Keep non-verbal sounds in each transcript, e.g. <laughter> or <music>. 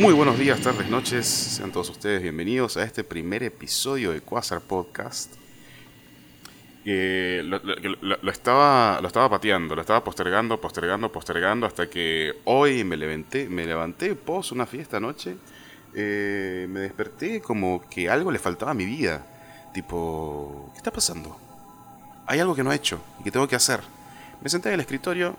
Muy buenos días, tardes, noches. Sean todos ustedes bienvenidos a este primer episodio de Quasar Podcast. Eh, lo, estaba, lo estaba pateando, lo estaba postergando, postergando, postergando hasta que hoy me levanté, me levanté pos una fiesta anoche. eh, me desperté como que algo le faltaba a mi vida. Tipo, ¿qué está pasando? Hay algo que no he hecho y que tengo que hacer. Me senté en el escritorio,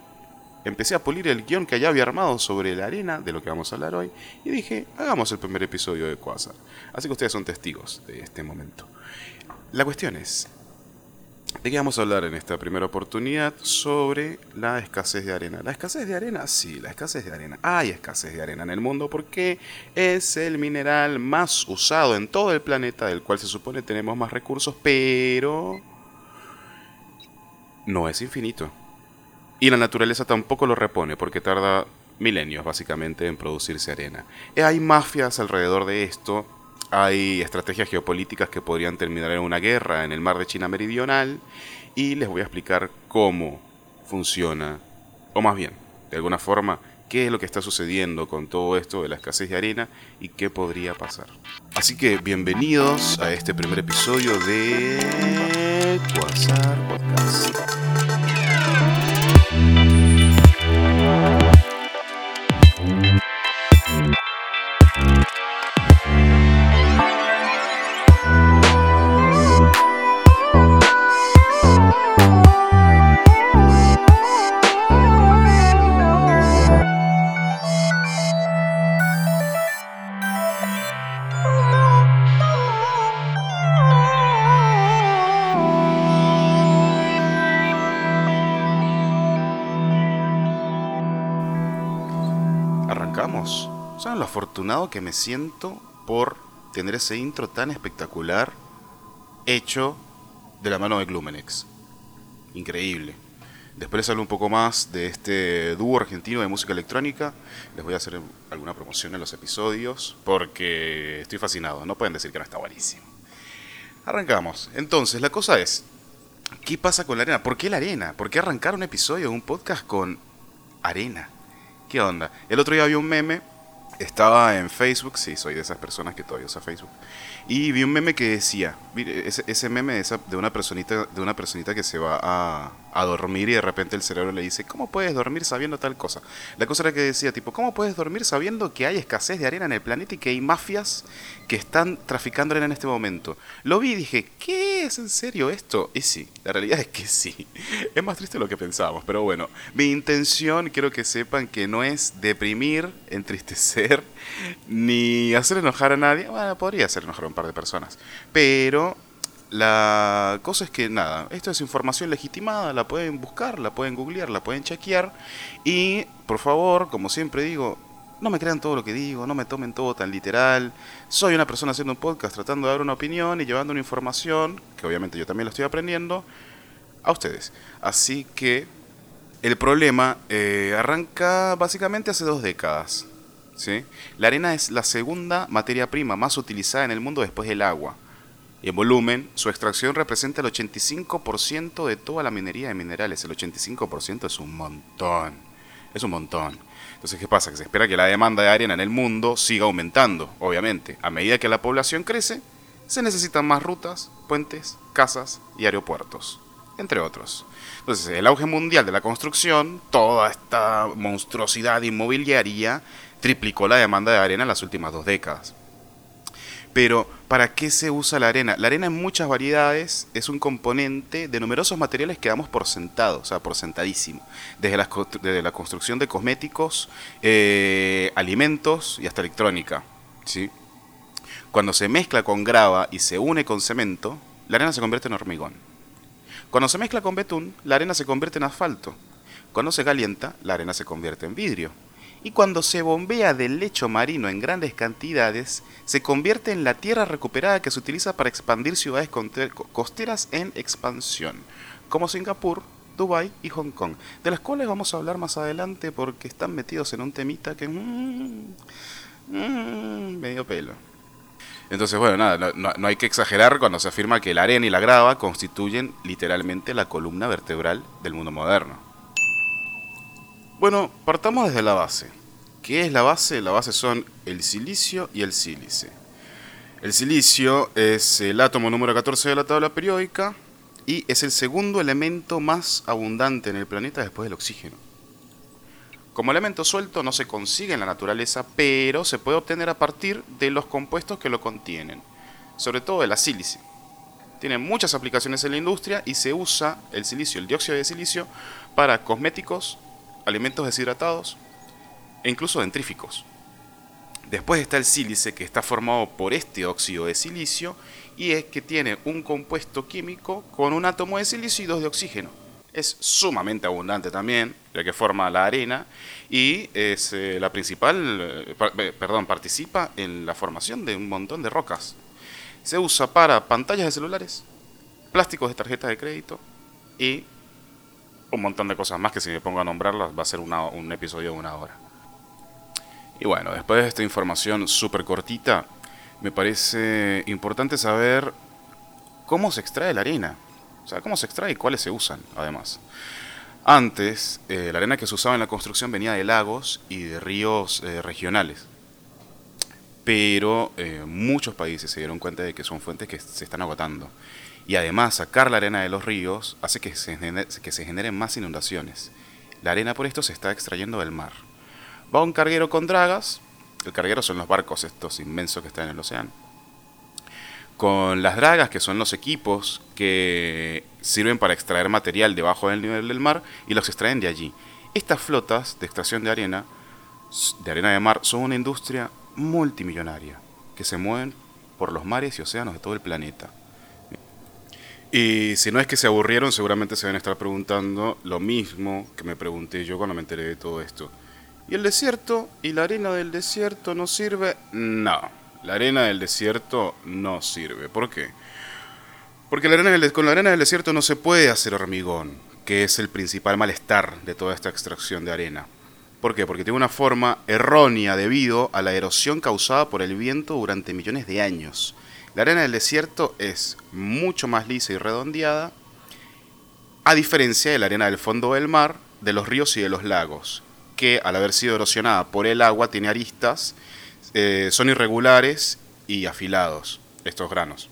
empecé a pulir el guion que ya había armado sobre la arena, de lo que vamos a hablar hoy, y dije, hagamos el primer episodio de Quasar. Así que ustedes son testigos de este momento. La cuestión es, ¿de qué vamos a hablar en esta primera oportunidad? Sobre la escasez de arena. ¿La escasez de arena? Sí, la escasez de arena. Hay escasez de arena en el mundo porque es el mineral más usado en todo el planeta, del cual se supone tenemos más recursos, pero no es infinito. Y la naturaleza tampoco lo repone porque tarda milenios básicamente en producirse arena. Eh, Hay mafias alrededor de esto, hay estrategias geopolíticas que podrían terminar en una guerra en el mar de China Meridional y les voy a explicar cómo funciona, o más bien, de alguna forma, qué es lo que está sucediendo con todo esto de la escasez de arena y qué podría pasar. Así que bienvenidos a este primer episodio de Quasar Podcast. Que me siento por tener ese intro tan espectacular hecho de la mano de Glumenex? Increíble. Después les hablo un poco más de este dúo argentino de música electrónica. Les voy a hacer alguna promoción en los episodios porque estoy fascinado. No pueden decir que no está buenísimo. Arrancamos. Entonces, la cosa es, ¿qué pasa con la arena? ¿Por qué la arena? ¿Por qué arrancar un episodio de un podcast con arena? ¿Qué onda? El otro día vi un meme, estaba en Facebook, sí, soy de esas personas que todavía usa Facebook, y vi un meme que decía, mire, ese, meme de, una personita, de una personita que se va a, a dormir y de repente el cerebro le dice, ¿cómo puedes dormir sabiendo tal cosa? La cosa era que decía, tipo, ¿cómo puedes dormir sabiendo que hay escasez de arena en el planeta y que hay mafias que están traficando arena en este momento? Lo vi y dije, ¿qué es en serio esto? Y sí, la realidad es que sí. <laughs> Es más triste de lo que pensábamos, pero bueno, mi intención quiero que sepan que no es deprimir, entristecer, ni hacer enojar a nadie. Bueno, podría hacer enojar a un par de personas, pero la cosa es que nada, esto es información legitimada, la pueden buscar, la pueden googlear, la pueden chequear y por favor, como siempre digo, no me crean todo lo que digo, no me tomen todo tan literal. Soy una persona haciendo un podcast tratando de dar una opinión y llevando una información, que obviamente yo también lo estoy aprendiendo, a ustedes. Así que el problema eh, arranca básicamente hace dos décadas. ¿Sí? La arena es la segunda materia prima más utilizada en el mundo después del agua. En volumen, su extracción representa el 85% de toda la minería de minerales. El 85% es un montón. Es un montón. Entonces, ¿qué pasa? Que se espera que la demanda de arena en el mundo siga aumentando, obviamente. A medida que la población crece, se necesitan más rutas, puentes, casas y aeropuertos, entre otros. Entonces, el auge mundial de la construcción, toda esta monstruosidad inmobiliaria, triplicó la demanda de arena en las últimas dos décadas. Pero, ¿para qué se usa la arena? La arena en muchas variedades es un componente de numerosos materiales que damos por sentado, o sea, por sentadísimo. Desde la, construcción de cosméticos, eh, alimentos y hasta electrónica. ¿sí? Cuando se mezcla con grava y se une con cemento, la arena se convierte en hormigón. Cuando se mezcla con betún, la arena se convierte en asfalto. Cuando se calienta, la arena se convierte en vidrio. Y cuando se bombea del lecho marino en grandes cantidades, se convierte en la tierra recuperada que se utiliza para expandir ciudades costeras en expansión, como Singapur, Dubai y Hong Kong, de las cuales vamos a hablar más adelante porque están metidos en un temita que... mm, mm, medio pelo. Entonces, bueno, nada, no- no hay que exagerar cuando se afirma que la arena y la grava constituyen literalmente la columna vertebral del mundo moderno. Bueno, partamos desde la base. ¿Qué es la base? La base son el silicio y el sílice. El silicio es el átomo número 14 de la tabla periódica y es el segundo elemento más abundante en el planeta después del oxígeno. Como elemento suelto no se consigue en la naturaleza, pero se puede obtener a partir de los compuestos que lo contienen, sobre todo de la sílice. Tiene muchas aplicaciones en la industria y se usa el silicio, el dióxido de silicio, para cosméticos, alimentos deshidratados, e incluso dentríficos. Después está el sílice que está formado por este óxido de silicio y es que tiene un compuesto químico con un átomo de silicio y dos de oxígeno. Es sumamente abundante también, ya que forma la arena y es eh, la principal, eh, eh, perdón, participa en la formación de un montón de rocas. Se usa para pantallas de celulares, plásticos de tarjetas de crédito y un montón de cosas más que si me pongo a nombrarlas va a ser un episodio de una hora. Y bueno, después de esta información súper cortita, me parece importante saber cómo se extrae la arena. O sea, cómo se extrae y cuáles se usan, además. Antes, eh, la arena que se usaba en la construcción venía de lagos y de ríos eh, regionales. Pero eh, muchos países se dieron cuenta de que son fuentes que se están agotando. Y además, sacar la arena de los ríos hace que se, se generen más inundaciones. La arena por esto se está extrayendo del mar. Va un carguero con dragas. El carguero son los barcos estos inmensos que están en el océano. Con las dragas, que son los equipos que sirven para extraer material debajo del nivel del mar y los extraen de allí. Estas flotas de extracción de arena, de arena de mar, son una industria multimillonaria que se mueven por los mares y océanos de todo el planeta. Y si no es que se aburrieron, seguramente se van a estar preguntando lo mismo que me pregunté yo cuando me enteré de todo esto. ¿Y el desierto? ¿Y la arena del desierto no sirve? No, la arena del desierto no sirve. ¿Por qué? Porque con la arena del desierto no se puede hacer hormigón, que es el principal malestar de toda esta extracción de arena. ¿Por qué? Porque tiene una forma errónea debido a la erosión causada por el viento durante millones de años. La arena del desierto es mucho más lisa y redondeada, a diferencia de la arena del fondo del mar, de los ríos y de los lagos, que al haber sido erosionada por el agua tiene aristas, eh, son irregulares y afilados estos granos.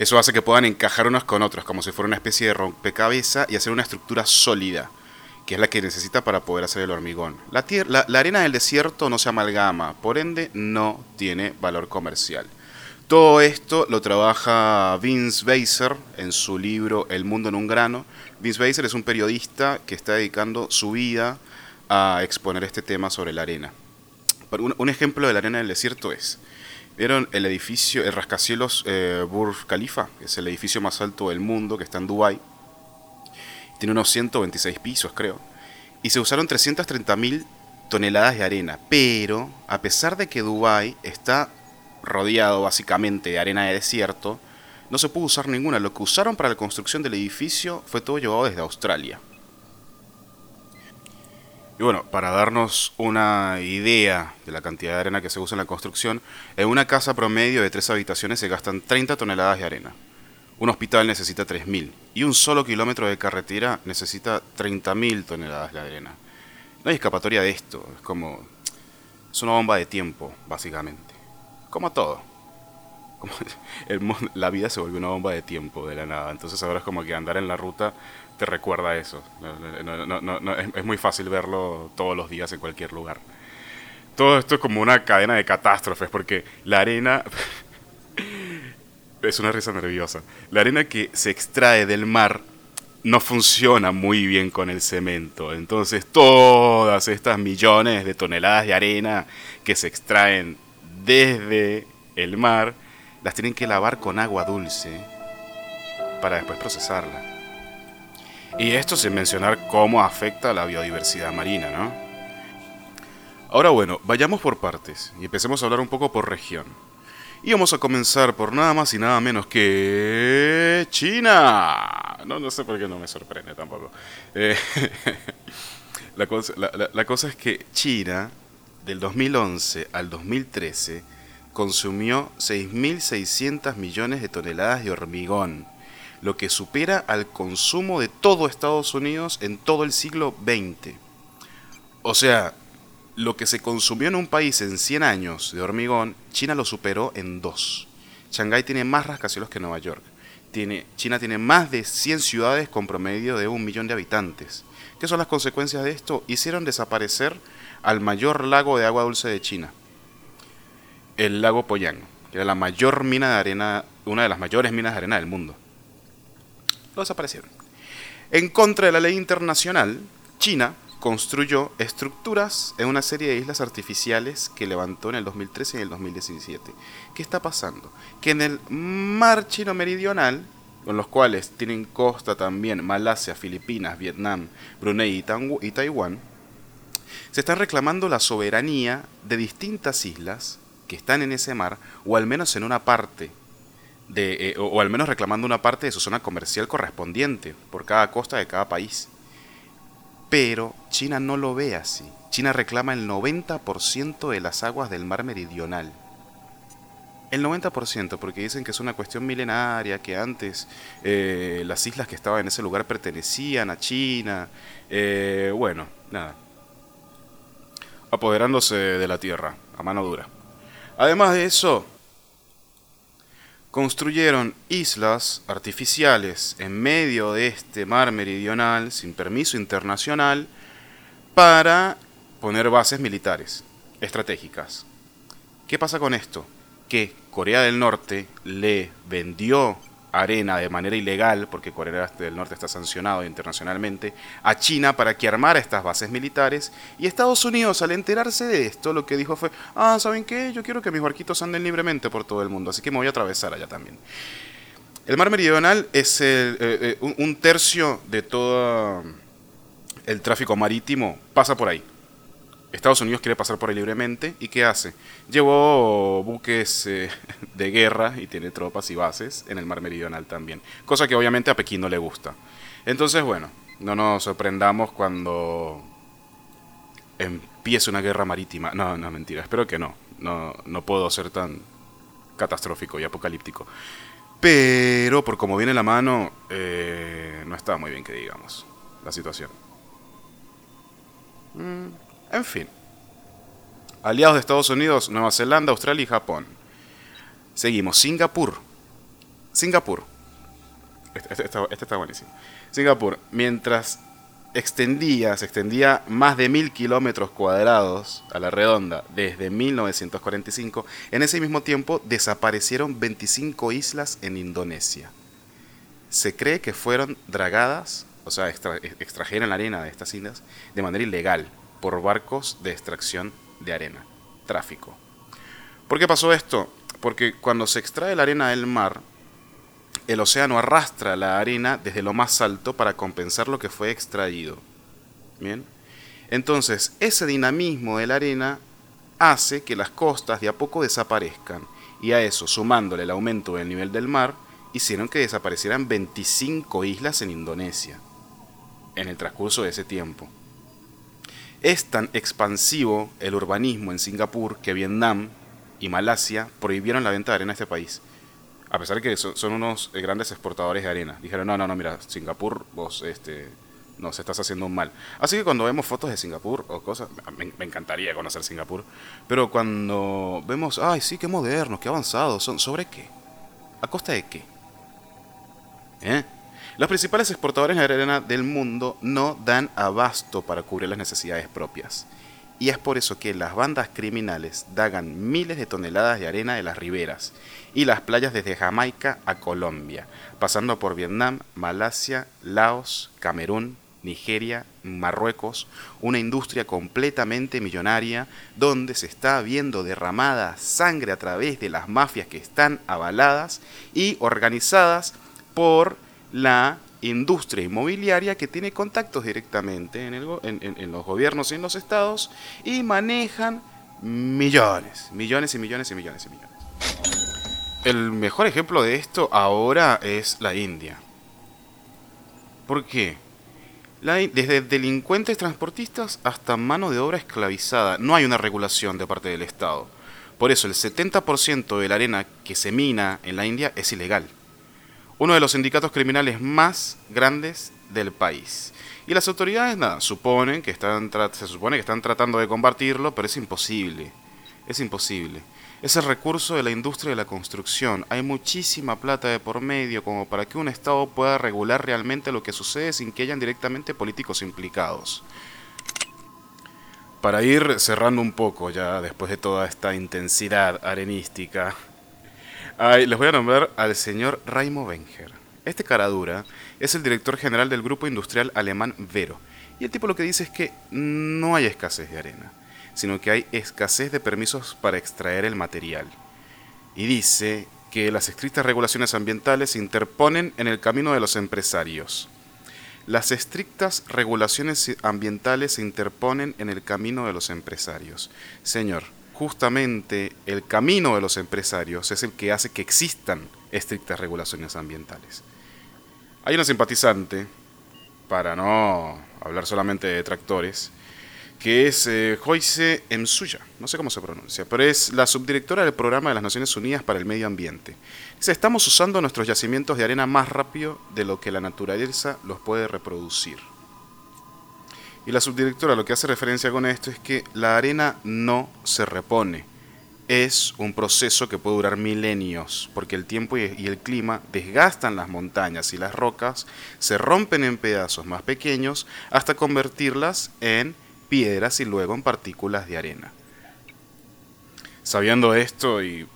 Eso hace que puedan encajar unos con otros, como si fuera una especie de rompecabezas y hacer una estructura sólida, que es la que necesita para poder hacer el hormigón. La, la arena del desierto no se amalgama, por ende no tiene valor comercial. Todo esto lo trabaja Vince Beiser en su libro El mundo en un grano. Vince Beiser es un periodista que está dedicando su vida a exponer este tema sobre la arena. Un, ejemplo de la arena del desierto es, ¿vieron el edificio, el rascacielos eh, Burj Khalifa? Es el edificio más alto del mundo que está en Dubái. Tiene unos 126 pisos, creo. Y se usaron 330.000 toneladas de arena. Pero, a pesar de que Dubái está rodeado básicamente de arena de desierto, no se pudo usar ninguna. Lo que usaron para la construcción del edificio fue todo llevado desde Australia. Y bueno, para darnos una idea de la cantidad de arena que se usa en la construcción, en una casa promedio de tres habitaciones se gastan 30 toneladas de arena. Un hospital necesita 3.000 y un solo kilómetro de carretera necesita 30.000 toneladas de arena. No hay escapatoria de esto, es como... Es una bomba de tiempo, básicamente. Como todo. <laughs> La vida se volvió una bomba de tiempo de la nada. Entonces ahora es como que andar en la ruta te recuerda eso. es, muy fácil verlo todos los días en cualquier lugar. Todo esto es como una cadena de catástrofes, porque la arena... <laughs> es una risa nerviosa. La arena que se extrae del mar no funciona muy bien con el cemento. Entonces todas estas millones de toneladas de arena que se extraen desde el mar, las tienen que lavar con agua dulce para después procesarla. Y esto sin mencionar cómo afecta a la biodiversidad marina, ¿no? Ahora bueno, vayamos por partes y empecemos a hablar un poco por región. Y vamos a comenzar por nada más y nada menos que China. No, no sé por qué no me sorprende tampoco. Eh, <laughs> la, cosa, la cosa es que China, del 2011 al 2013, consumió 6.600 millones de toneladas de hormigón lo que supera al consumo de todo Estados Unidos en todo el siglo XX. O sea, lo que se consumió en un país en 100 años de hormigón, China lo superó en dos. Shanghái tiene más rascacielos que Nueva York. Tiene, China tiene más de 100 ciudades con promedio de un millón de habitantes. ¿Qué son las consecuencias de esto? Hicieron desaparecer al mayor lago de agua dulce de China, el lago Poyang, que era la mayor mina de arena, una de las mayores minas de arena del mundo. Lo desaparecieron. En contra de la ley internacional, China construyó estructuras en una serie de islas artificiales que levantó en el 2013 y en el 2017. ¿Qué está pasando? Que en el mar chino meridional, con los cuales tienen costa también Malasia, Filipinas, Vietnam, Brunei y Taiwán, se están reclamando la soberanía de distintas islas que están en ese mar, o al menos en una parte, de, eh, o al menos reclamando una parte de su zona comercial correspondiente por cada costa de cada país. Pero China no lo ve así. China reclama el 90% de las aguas del mar meridional. El 90%, porque dicen que es una cuestión milenaria, que antes eh, las islas que estaban en ese lugar pertenecían a China. Eh, bueno, nada. Apoderándose de la tierra, a mano dura. Además de eso, construyeron islas artificiales en medio de este mar meridional sin permiso internacional para poner bases militares estratégicas. ¿Qué pasa con esto? Que Corea del Norte le vendió arena de manera ilegal, porque Corea del Norte está sancionado internacionalmente, a China para que armara estas bases militares. Y Estados Unidos, al enterarse de esto, lo que dijo fue, ah, ¿saben qué? Yo quiero que mis barquitos anden libremente por todo el mundo, así que me voy a atravesar allá también. El mar meridional es eh, eh, un tercio de todo el tráfico marítimo, pasa por ahí. Estados Unidos quiere pasar por ahí libremente y ¿qué hace? Llevó buques eh, de guerra y tiene tropas y bases en el mar meridional también, cosa que obviamente a Pekín no le gusta. Entonces, bueno, no nos sorprendamos cuando empiece una guerra marítima. No, no, mentira, espero que no. No, no puedo ser tan catastrófico y apocalíptico. Pero por como viene la mano, eh, no está muy bien que digamos la situación. Mm. En fin. Aliados de Estados Unidos, Nueva Zelanda, Australia y Japón. Seguimos. Singapur. Singapur. Este, este, este, está, buenísimo. Singapur, mientras extendía, se extendía más de mil kilómetros cuadrados a la redonda desde 1945, en ese mismo tiempo desaparecieron 25 islas en Indonesia. Se cree que fueron dragadas, o sea, extrajeron la arena de estas islas de manera ilegal por barcos de extracción de arena, tráfico. ¿Por qué pasó esto? Porque cuando se extrae la arena del mar, el océano arrastra la arena desde lo más alto para compensar lo que fue extraído. Bien. Entonces, ese dinamismo de la arena hace que las costas de a poco desaparezcan. Y a eso, sumándole el aumento del nivel del mar, hicieron que desaparecieran 25 islas en Indonesia en el transcurso de ese tiempo. Es tan expansivo el urbanismo en Singapur que Vietnam y Malasia prohibieron la venta de arena a este país. A pesar de que son, unos eh, grandes exportadores de arena. Dijeron, no, no, no, mira, Singapur, vos este, nos estás haciendo mal. Así que cuando vemos fotos de Singapur o cosas, me, me, encantaría conocer Singapur, pero cuando vemos, ay, sí, qué modernos, qué avanzados, son, ¿sobre qué? ¿A costa de qué? ¿Eh? Los principales exportadores de arena del mundo no dan abasto para cubrir las necesidades propias. Y es por eso que las bandas criminales dagan miles de toneladas de arena de las riberas y las playas desde Jamaica a Colombia, pasando por Vietnam, Malasia, Laos, Camerún, Nigeria, Marruecos, una industria completamente millonaria donde se está viendo derramada sangre a través de las mafias que están avaladas y organizadas por la industria inmobiliaria que tiene contactos directamente en, los gobiernos y en los estados y manejan millones, millones y millones y millones y millones. El mejor ejemplo de esto ahora es la India. ¿Por qué? desde delincuentes transportistas hasta mano de obra esclavizada, no hay una regulación de parte del Estado. Por eso el 70% de la arena que se mina en la India es ilegal uno de los sindicatos criminales más grandes del país. Y las autoridades, nada, suponen que están se supone que están tratando de combatirlo, pero es imposible. Es imposible. Es el recurso de la industria de la construcción. Hay muchísima plata de por medio como para que un Estado pueda regular realmente lo que sucede sin que hayan directamente políticos implicados. Para ir cerrando un poco ya después de toda esta intensidad arenística, les voy a nombrar al señor Raimo Wenger. Este caradura es el director general del grupo industrial alemán Vero. Y el tipo lo que dice es que no hay escasez de arena, sino que hay escasez de permisos para extraer el material. Y dice que las estrictas regulaciones ambientales se interponen en el camino de los empresarios. Las estrictas regulaciones ambientales se interponen en el camino de los empresarios. Señor, justamente el camino de los empresarios es el que hace que existan estrictas regulaciones ambientales. Hay una simpatizante, para no hablar solamente de tractores, que es eh, Joyce Emsuya, no sé cómo se pronuncia, pero es la subdirectora del Programa de las Naciones Unidas para el Medio Ambiente. Dice, estamos usando nuestros yacimientos de arena más rápido de lo que la naturaleza los puede reproducir. Y la subdirectora lo que hace referencia con esto es que la arena no se repone. Es un proceso que puede durar milenios, porque el tiempo y el clima desgastan las montañas y las rocas, se rompen en pedazos más pequeños hasta convertirlas en piedras y luego en partículas de arena. Sabiendo esto y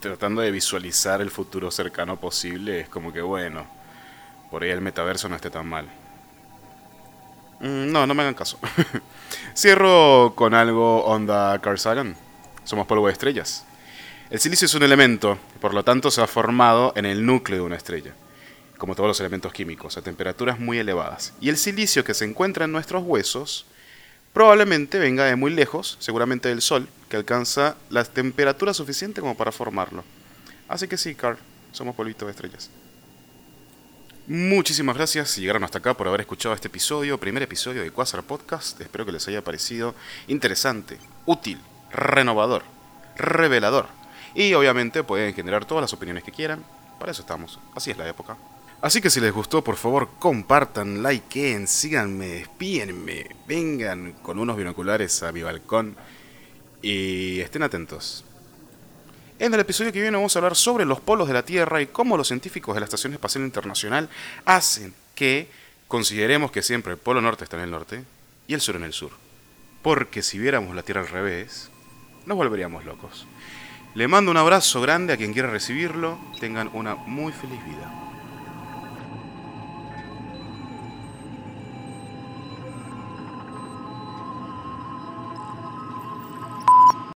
tratando de visualizar el futuro cercano posible, es como que bueno, por ahí el metaverso no esté tan mal. Mm, no, no me hagan caso. <laughs> Cierro con algo onda Carl Sagan. Somos polvo de estrellas. El silicio es un elemento, por lo tanto se ha formado en el núcleo de una estrella, como todos los elementos químicos, a temperaturas muy elevadas. Y el silicio que se encuentra en nuestros huesos probablemente venga de muy lejos, seguramente del Sol, que alcanza la temperatura suficiente como para formarlo. Así que sí, Carl, somos polvito de estrellas. Muchísimas gracias si llegaron hasta acá por haber escuchado este episodio, primer episodio de Quasar Podcast. Espero que les haya parecido interesante, útil, renovador, revelador. Y obviamente pueden generar todas las opiniones que quieran. Para eso estamos. Así es la época. Así que si les gustó, por favor, compartan, likeen, síganme, espíenme, vengan con unos binoculares a mi balcón y estén atentos. En el episodio que viene vamos a hablar sobre los polos de la Tierra y cómo los científicos de la Estación Espacial Internacional hacen que consideremos que siempre el polo norte está en el norte y el sur en el sur. Porque si viéramos la Tierra al revés, nos volveríamos locos. Le mando un abrazo grande a quien quiera recibirlo. Tengan una muy feliz vida.